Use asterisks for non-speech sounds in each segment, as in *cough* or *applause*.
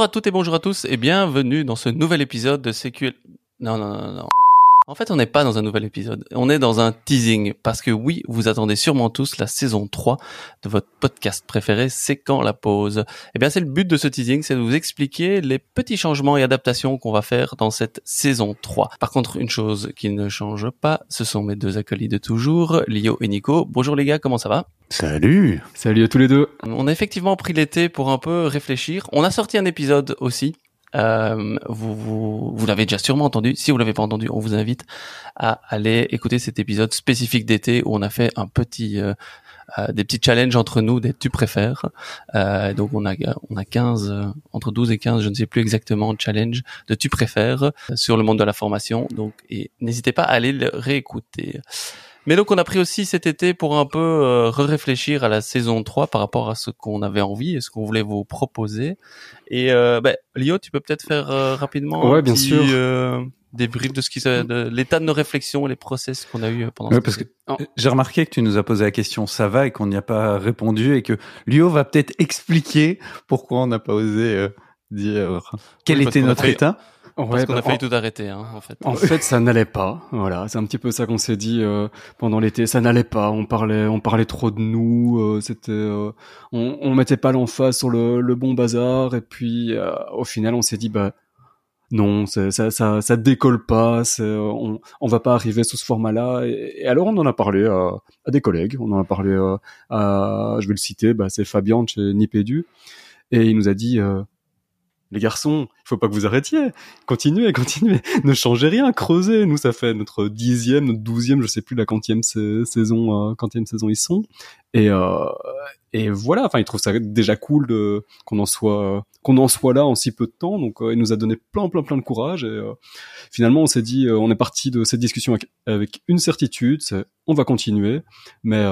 Bonjour à toutes et bonjour à tous et bienvenue dans ce nouvel épisode de CQL. Non, non, non, non. En fait, on n'est pas dans un nouvel épisode. On est dans un teasing parce que oui, vous attendez sûrement tous la saison 3 de votre podcast préféré, C'est quand la pause? Eh bien, c'est le but de ce teasing, c'est de vous expliquer les petits changements et adaptations qu'on va faire dans cette saison 3. Par contre, une chose qui ne change pas, ce sont mes deux acolytes de toujours, Lio et Nico. Bonjour les gars, comment ça va? Salut Salut à tous les deux On a effectivement pris l'été pour un peu réfléchir. On a sorti un épisode aussi euh, vous, vous, vous l'avez déjà sûrement entendu. Si vous l'avez pas entendu, on vous invite à aller écouter cet épisode spécifique d'été où on a fait un petit, euh, euh des petits challenges entre nous des tu préfères. Euh, donc on a on a 15 euh, entre 12 et 15, je ne sais plus exactement, challenge de tu préfères sur le monde de la formation. Donc et n'hésitez pas à aller le réécouter. Mais donc on a pris aussi cet été pour un peu euh, réfléchir à la saison 3 par rapport à ce qu'on avait envie et ce qu'on voulait vous proposer. Et euh, bah, Lio, tu peux peut-être faire euh, rapidement ouais, un bien petit, sûr. Euh, débrief de ce qui de l'état de nos réflexions et les process qu'on a eu euh, pendant ouais, parce que j'ai remarqué que tu nous as posé la question ça va et qu'on n'y a pas répondu et que Lio va peut-être expliquer pourquoi on n'a pas osé euh, dire quel oui, était notre état. Ouais, Parce qu'on a failli en... tout arrêter, hein, en fait. En fait, ça n'allait pas. Voilà, c'est un petit peu ça qu'on s'est dit euh, pendant l'été. Ça n'allait pas. On parlait, on parlait trop de nous. Euh, C'était, euh, on, on mettait pas l'emphase sur le, le, bon bazar. Et puis, au final, on s'est dit, bah non, ça, ça, ça décolle pas. On, on va pas arriver sous ce format-là. Et, et, alors, on en a parlé à, à, des collègues. On en a parlé à, je vais le citer, bah, c'est Fabien de chez Nipédu, et il nous a dit les garçons, il faut pas que vous arrêtiez. Continuez, *laughs* continuez. Ne changez rien, creusez. Nous, ça fait notre dixième, notre douzième, je sais plus la quantième saison, euh, quantième saison ils sont. Et euh, et voilà. Enfin, ils trouvent ça déjà cool de qu'on en soit qu'on en soit là en si peu de temps. Donc, euh, il nous a donné plein, plein, plein de courage. Et euh, finalement, on s'est dit, euh, on est parti de cette discussion avec, une certitude, on va continuer, mais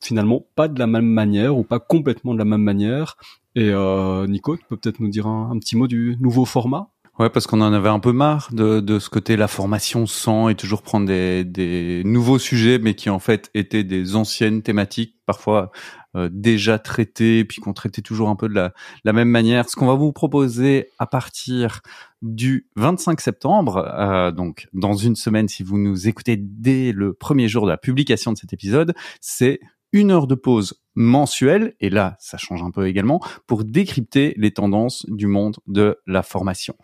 finalement pas de la même manière ou pas complètement de la même manière. Et euh, Nico, tu peux peut-être nous dire un, un, petit mot du nouveau format? Ouais, parce qu'on en avait un peu marre de, de ce côté la formation sans et toujours prendre des, des nouveaux sujets, mais qui en fait étaient des anciennes thématiques, parfois euh, déjà traitées, puis qu'on traitait toujours un peu de la, la même manière. Ce qu'on va vous proposer à partir du 25 septembre, euh, donc dans une semaine, si vous nous écoutez dès le premier jour de la publication de cet épisode, c'est une heure de pause mensuelle, et là, ça change un peu également, pour décrypter les tendances du monde de la formation.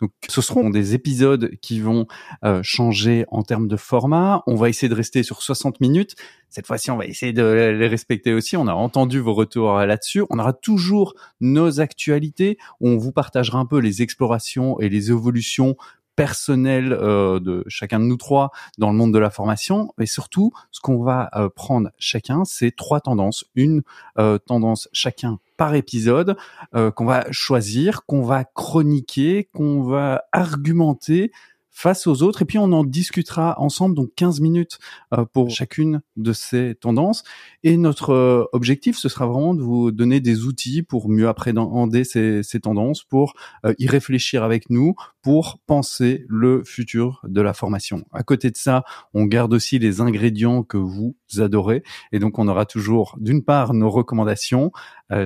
Donc, ce seront des épisodes qui vont euh, changer en termes de format. On va essayer de rester sur 60 minutes. Cette fois-ci, on va essayer de les respecter aussi. On a entendu vos retours là-dessus. On aura toujours nos actualités. On vous partagera un peu les explorations et les évolutions personnel euh, de chacun de nous trois dans le monde de la formation. Et surtout, ce qu'on va euh, prendre chacun, c'est trois tendances. Une euh, tendance chacun par épisode qu'on va choisir, qu'on va chroniquer, qu'on va argumenter face aux autres et puis on en discutera ensemble donc 15 minutes euh, pour chacune de ces tendances. Et notre euh, objectif ce sera vraiment de vous donner des outils pour mieux appréhender ces, ces tendances pour euh, y réfléchir avec nous pour penser le futur de la formation. À côté de ça, on garde aussi les ingrédients que vous adorez. Et donc on aura toujours d'une part nos recommandations,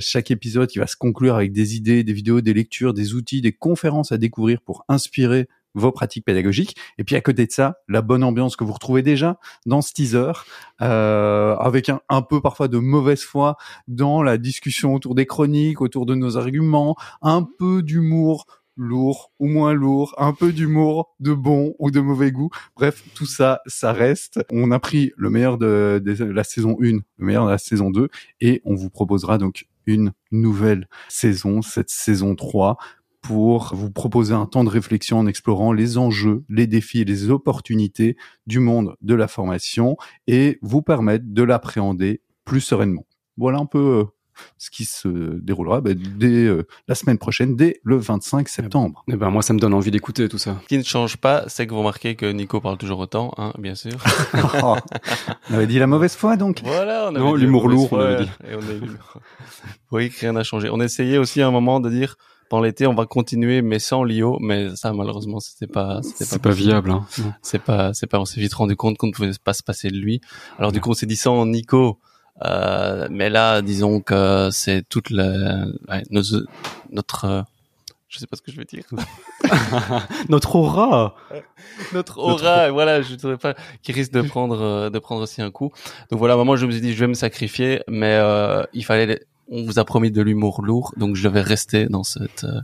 chaque épisode qui va se conclure avec des idées, des vidéos, des lectures, des outils, des conférences à découvrir pour inspirer vos pratiques pédagogiques. Et puis à côté de ça, la bonne ambiance que vous retrouvez déjà dans ce teaser, euh, avec un, un, peu parfois de mauvaise foi dans la discussion autour des chroniques, autour de nos arguments, un peu d'humour lourd ou moins lourd, un peu d'humour de bon ou de mauvais goût. Bref, tout ça, ça reste. On a pris le meilleur de, de la saison 1, le meilleur de la saison 2, et on vous proposera donc une nouvelle saison, cette saison 3, pour vous proposer un temps de réflexion en explorant les enjeux, les défis et les opportunités du monde de la formation et vous permettre de l'appréhender plus sereinement. Voilà un peu euh, ce qui se déroulera bah, dès euh, la semaine prochaine, dès le 25 septembre. Eh ben moi, ça me donne envie d'écouter tout ça. Ce qui ne change pas, c'est que vous remarquez que Nico parle toujours autant, hein, bien sûr. oh, on avait dit la mauvaise foi, donc. Voilà, on avait non, l'humour lourd, on avait dit. Et on a Vous voyez que rien n'a changé. On essayait aussi à un moment de dire pendant l'été, on va continuer, mais sans Lio. Mais ça, malheureusement, c'était pas, c'était pas, pas viable. Hein. C'est pas, c'est pas. On s'est vite rendu compte qu'on ne pouvait pas se passer de lui. Alors du coup, on s'est dit sans Nico. Euh, mais là, disons que c'est toute la, ouais, nos, notre, euh, Je sais pas ce que je veux dire. *laughs* Notre aura. Notre aura, voilà, je ne pas, qui risque de prendre, euh, de prendre aussi un coup. Donc voilà, moment, je me suis dit, je vais me sacrifier, mais euh, il fallait on vous a promis de l'humour lourd, donc je vais rester dans cette, euh,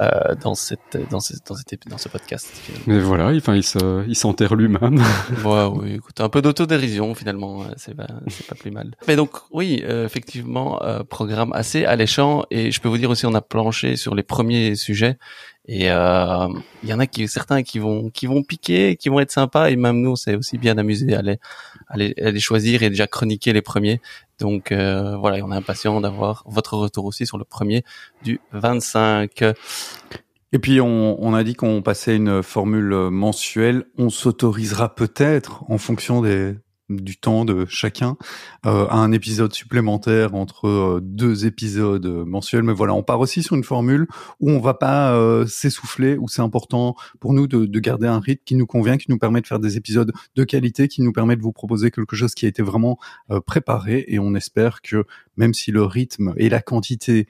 euh dans cette, dans cette, dans cette, dans ce podcast. Mais voilà, enfin, il se, il s'enterre lui-même. *laughs* ouais, oui, écoute, un peu d'autodérision finalement, c'est pas, c'est pas plus mal. Mais donc, oui, euh, effectivement, euh, programme assez alléchant, et je peux vous dire aussi, on a planché sur les premiers sujets, et euh, il y en a qui, certains qui vont, qui vont piquer, qui vont être sympas. Et même nous, on s'est aussi bien amusé à les, à les, à les, choisir et déjà chroniquer les premiers. Donc euh, voilà, on est impatient d'avoir votre retour aussi sur le premier du 25. Et puis on, on a dit qu'on passait une formule mensuelle. On s'autorisera peut-être en fonction des, du temps de chacun euh, à un épisode supplémentaire entre euh, deux épisodes mensuels. Mais voilà, on part aussi sur une formule où on va pas euh, s'essouffler, où c'est important pour nous de, de, garder un rythme qui nous convient, qui nous permet de faire des épisodes de qualité, qui nous permet de vous proposer quelque chose qui a été vraiment euh, préparé. Et on espère que même si le rythme et la quantité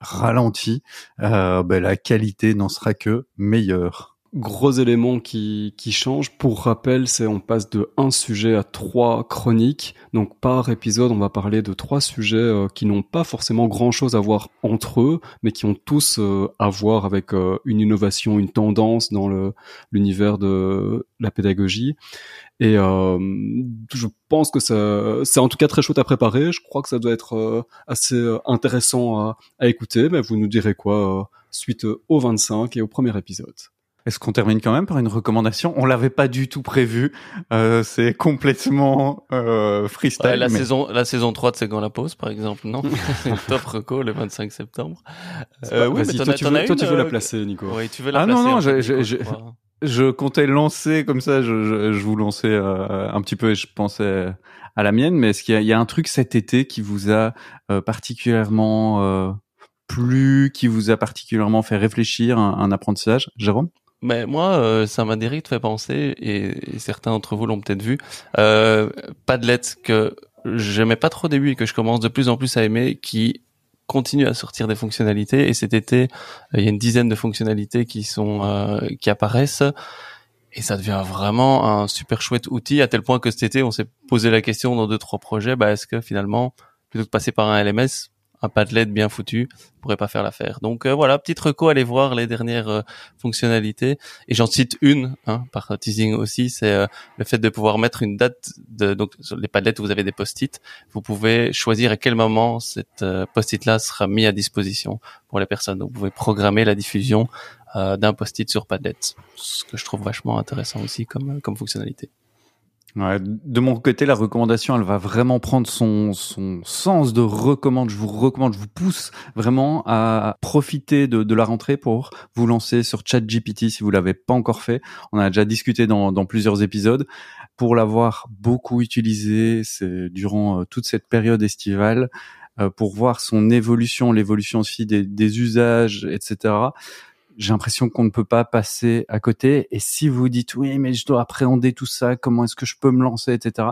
ralentissent, ben, la qualité n'en sera que meilleure gros élément qui, qui change. Pour rappel, c'est on passe de un sujet à trois chroniques. Donc par épisode, on va parler de trois sujets euh, qui n'ont pas forcément grand-chose à voir entre eux, mais qui ont tous euh, à voir avec euh, une innovation, une tendance dans le l'univers de la pédagogie. Et je pense que ça, c'est en tout cas très chouette à préparer. Je crois que ça doit être assez intéressant à, à écouter. Mais vous nous direz quoi suite au 25 et au premier épisode. Est-ce qu'on termine quand même par une recommandation? On l'avait pas du tout prévu. Euh, c'est complètement euh, freestyle. la saison, la saison 3 de C'est quand la pause, par exemple, non *laughs* Top reco le 25 septembre. Euh, oui, mais toi, tu veux, toi, tu veux la euh, placer, Nico. Oui, tu veux la ah, placer. Ah non, non, je, je, je, je, comptais lancer comme ça. Je, je, vous lançais euh, un petit peu et je pensais à la mienne. Mais est-ce qu'il y, y, a un truc cet été qui vous a euh, particulièrement plu, qui vous a particulièrement fait réfléchir un, un apprentissage, Jérôme? Mais moi, euh, ça m'a direct fait penser, et, certains d'entre vous l'ont peut-être vu, euh, Padlet que j'aimais pas trop au début et que je commence de plus en plus à aimer, qui continue à sortir des fonctionnalités. Et cet été, euh, il y a une dizaine de fonctionnalités qui sont euh, qui apparaissent. Et ça devient vraiment un super chouette outil à tel point que cet été, on s'est posé la question dans deux trois projets, bah est-ce que finalement, plutôt que de passer par un LMS, un Padlet bien foutu pourrait pas faire l'affaire. Donc euh, voilà, petite reco, allez voir les dernières euh, fonctionnalités. Et j'en cite une, hein, par teasing aussi, c'est euh, le fait de pouvoir mettre une date. De, donc sur les Padlets, vous avez des post-it. Vous pouvez choisir à quel moment cette post-it là sera mis à disposition pour les personnes. Donc vous pouvez programmer la diffusion d'un post-it sur Padlet, ce que je trouve vachement intéressant aussi comme comme fonctionnalité. De mon côté, la recommandation, elle va vraiment prendre son, son sens de recommande. Je vous recommande, je vous pousse vraiment à profiter de, la rentrée pour vous lancer sur ChatGPT si vous l'avez pas encore fait. On a déjà discuté dans, dans plusieurs épisodes. Pour l'avoir beaucoup utilisé, durant euh, toute cette période estivale, euh, pour voir son évolution, l'évolution aussi des usages, etc j'ai l'impression qu'on ne peut pas passer à côté. Et si vous dites oui, mais je dois appréhender tout ça, comment est-ce que je peux me lancer, etc.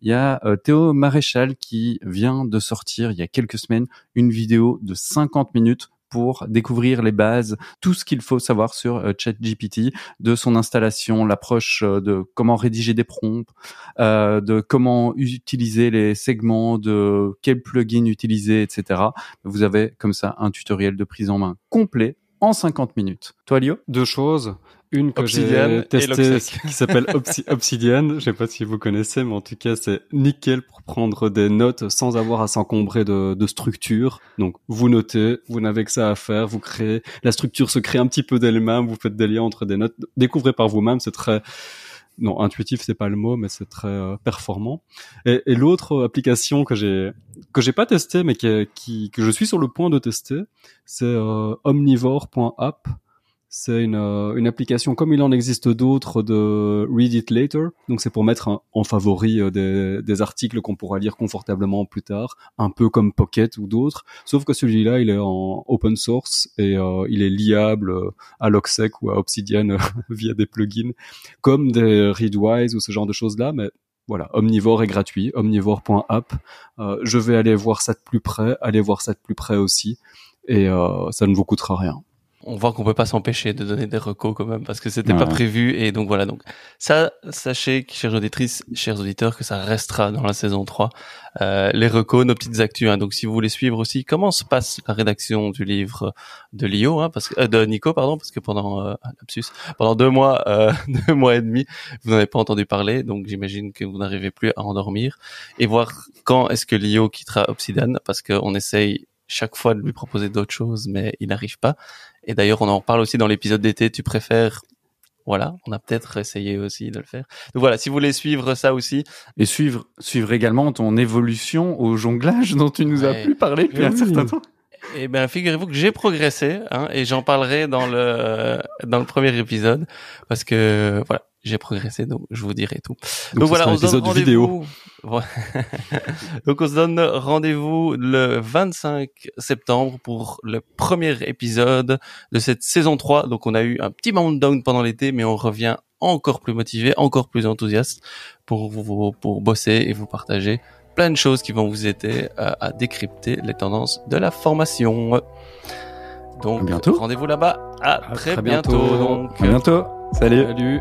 Il y a euh, Théo Maréchal qui vient de sortir il y a quelques semaines une vidéo de 50 minutes pour découvrir les bases, tout ce qu'il faut savoir sur euh, ChatGPT, de son installation, l'approche euh, de comment rédiger des prompts, de comment utiliser les segments, de quel plugin utiliser, etc. Vous avez comme ça un tutoriel de prise en main complet en 50 minutes. Toi, Lio? Deux choses. Une que j'ai testée qui s'appelle *laughs* Obsidian. Je sais pas si vous connaissez, mais en tout cas, c'est nickel pour prendre des notes sans avoir à s'encombrer de, de structure. Donc, vous notez, vous n'avez que ça à faire, vous créez. La structure se crée un petit peu d'elle-même, vous faites des liens entre des notes. Découvrez par vous-même, c'est très non intuitif c'est pas le mot mais c'est très euh, performant. Et, et l'autre application que j'ai que j'ai pas testé mais qui, qui, que je suis sur le point de tester c'est euh, omnivore.app c'est une, euh, une application comme il en existe d'autres de Read It Later. Donc c'est pour mettre en favori euh, des, des articles qu'on pourra lire confortablement plus tard, un peu comme Pocket ou d'autres. Sauf que celui-là, il est en open source et euh, il est liable à Logsec ou à Obsidian *laughs* via des plugins, comme des Readwise ou ce genre de choses-là. Mais voilà, Omnivore est gratuit, omnivore.app. Euh, je vais aller voir ça de plus près, aller voir ça de plus près aussi, et ça ne vous coûtera rien. On voit qu'on peut pas s'empêcher de donner des recos quand même parce que c'était pas prévu et donc voilà donc ça sachez chers auditrices chers auditeurs que ça restera dans la saison 3 euh, les recos nos petites actus hein. donc si vous voulez suivre aussi comment se passe la rédaction du livre de Lio hein, parce que euh, de Nico pardon parce que pendant euh, pendant deux mois euh, *laughs* deux mois et demi vous n'avez pas entendu parler donc j'imagine que vous n'arrivez plus à endormir et voir quand est-ce que Lio quittera Obsidian parce qu'on essaye chaque fois de lui proposer d'autres choses, mais il n'arrive pas. Et d'ailleurs, on en parle aussi dans l'épisode d'été. Tu préfères voilà, on a peut-être essayé aussi de le faire. Donc voilà, si vous voulez suivre ça aussi. Et suivre, suivre également ton évolution au jonglage dont tu nous as pu parler depuis un certain temps. Eh bien, figurez-vous que j'ai progressé, hein, et j'en parlerai dans le dans le premier épisode, parce que voilà, j'ai progressé, donc je vous dirai tout. Donc, voilà, on se donne rendez-vous. *laughs* donc on se donne rendez-vous le 25 septembre pour le premier épisode de cette saison 3. Donc on a eu un petit down pendant l'été, mais on revient encore plus motivé, encore plus enthousiaste pour vous pour bosser et vous partager plein de choses qui vont vous aider à, décrypter les tendances de la formation. Donc rendez-vous là-bas. À, très, bientôt. À bientôt. Salut. Salut.